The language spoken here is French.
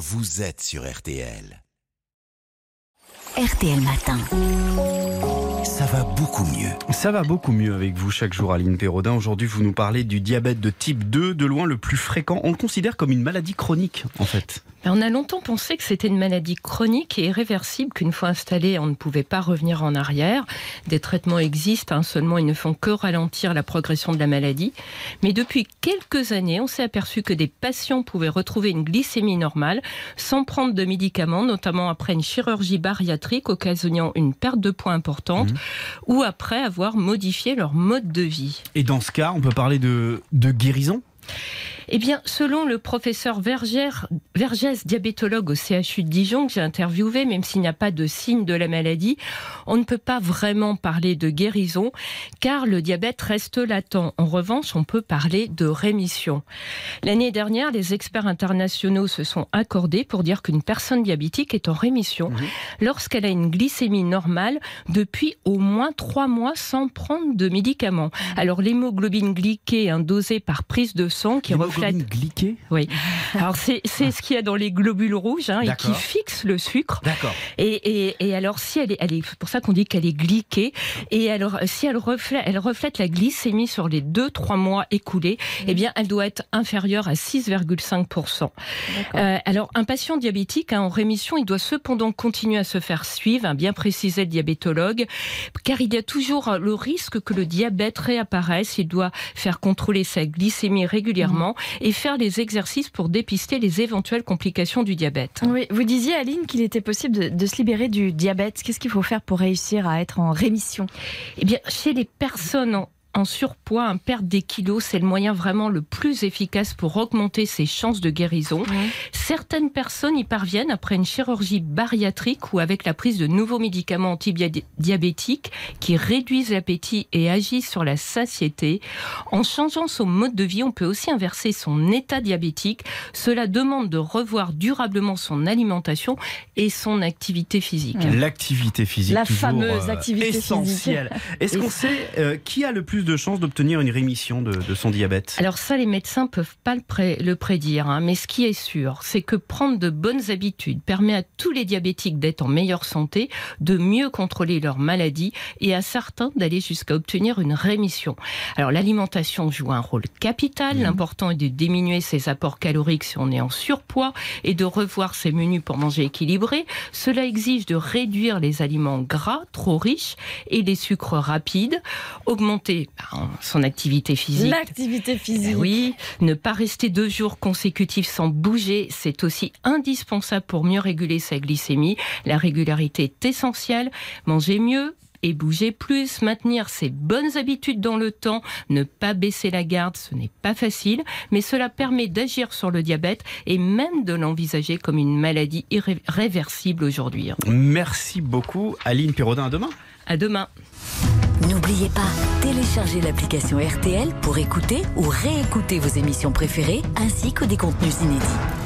vous êtes sur RTL. RTL Matin. Ça va beaucoup mieux. Ça va beaucoup mieux avec vous chaque jour, Aline Perraudin. Aujourd'hui, vous nous parlez du diabète de type 2, de loin le plus fréquent. On le considère comme une maladie chronique, en fait. On a longtemps pensé que c'était une maladie chronique et irréversible, qu'une fois installée, on ne pouvait pas revenir en arrière. Des traitements existent, hein, seulement ils ne font que ralentir la progression de la maladie. Mais depuis quelques années, on s'est aperçu que des patients pouvaient retrouver une glycémie normale sans prendre de médicaments, notamment après une chirurgie bariatrique occasionnant une perte de poids importante ou après avoir modifié leur mode de vie. Et dans ce cas, on peut parler de, de guérison? Eh bien, selon le professeur Vergère, Vergès, diabétologue au CHU de Dijon, que j'ai interviewé, même s'il n'y a pas de signe de la maladie, on ne peut pas vraiment parler de guérison, car le diabète reste latent. En revanche, on peut parler de rémission. L'année dernière, les experts internationaux se sont accordés pour dire qu'une personne diabétique est en rémission lorsqu'elle a une glycémie normale depuis au moins trois mois sans prendre de médicaments. Alors, l'hémoglobine glyquée, hein, dosée par prise de sang, qui reflète glyquée oui. Alors c'est ce qu'il y a dans les globules rouges hein, et qui fixe le sucre. D'accord. Et, et, et, alors si elle est, elle est pour ça qu'on dit qu'elle est glyquée. Et alors si elle reflète, elle reflète la glycémie sur les 2-3 mois écoulés, eh bien elle doit être inférieure à 6,5%. Euh, alors un patient diabétique hein, en rémission, il doit cependant continuer à se faire suivre, hein, bien précisé le diabétologue, car il y a toujours le risque que le diabète réapparaisse. Il doit faire contrôler sa glycémie régulièrement et faire les exercices pour dépister les éventuelles complications du diabète. Oui, vous disiez, Aline, qu'il était possible de, de se libérer du diabète. Qu'est-ce qu'il faut faire pour réussir à être en rémission? Eh bien, chez les personnes en en surpoids, un perte des kilos, c'est le moyen vraiment le plus efficace pour augmenter ses chances de guérison. Certaines personnes y parviennent après une chirurgie bariatrique ou avec la prise de nouveaux médicaments antidiabétiques qui réduisent l'appétit et agissent sur la satiété. En changeant son mode de vie, on peut aussi inverser son état diabétique. Cela demande de revoir durablement son alimentation et son activité physique. L'activité physique, La toujours, fameuse euh, activité essentielle. Est-ce qu'on sait euh, qui a le plus de chances d'obtenir une rémission de, de son diabète Alors ça, les médecins peuvent pas le, pré- le prédire, hein, mais ce qui est sûr, c'est que prendre de bonnes habitudes permet à tous les diabétiques d'être en meilleure santé, de mieux contrôler leur maladie et à certains d'aller jusqu'à obtenir une rémission. Alors l'alimentation joue un rôle capital. L'important est de diminuer ses apports caloriques si on est en surpoids et de revoir ses menus pour manger équilibré. Cela exige de réduire les aliments gras trop riches et les sucres rapides, augmenter son activité physique. L'activité physique. Ben oui, ne pas rester deux jours consécutifs sans bouger, c'est aussi indispensable pour mieux réguler sa glycémie. La régularité est essentielle. Manger mieux, et bouger plus, maintenir ses bonnes habitudes dans le temps, ne pas baisser la garde, ce n'est pas facile, mais cela permet d'agir sur le diabète et même de l'envisager comme une maladie irréversible aujourd'hui. Merci beaucoup, Aline Perraudin. À demain. À demain. N'oubliez pas, téléchargez l'application RTL pour écouter ou réécouter vos émissions préférées ainsi que des contenus inédits.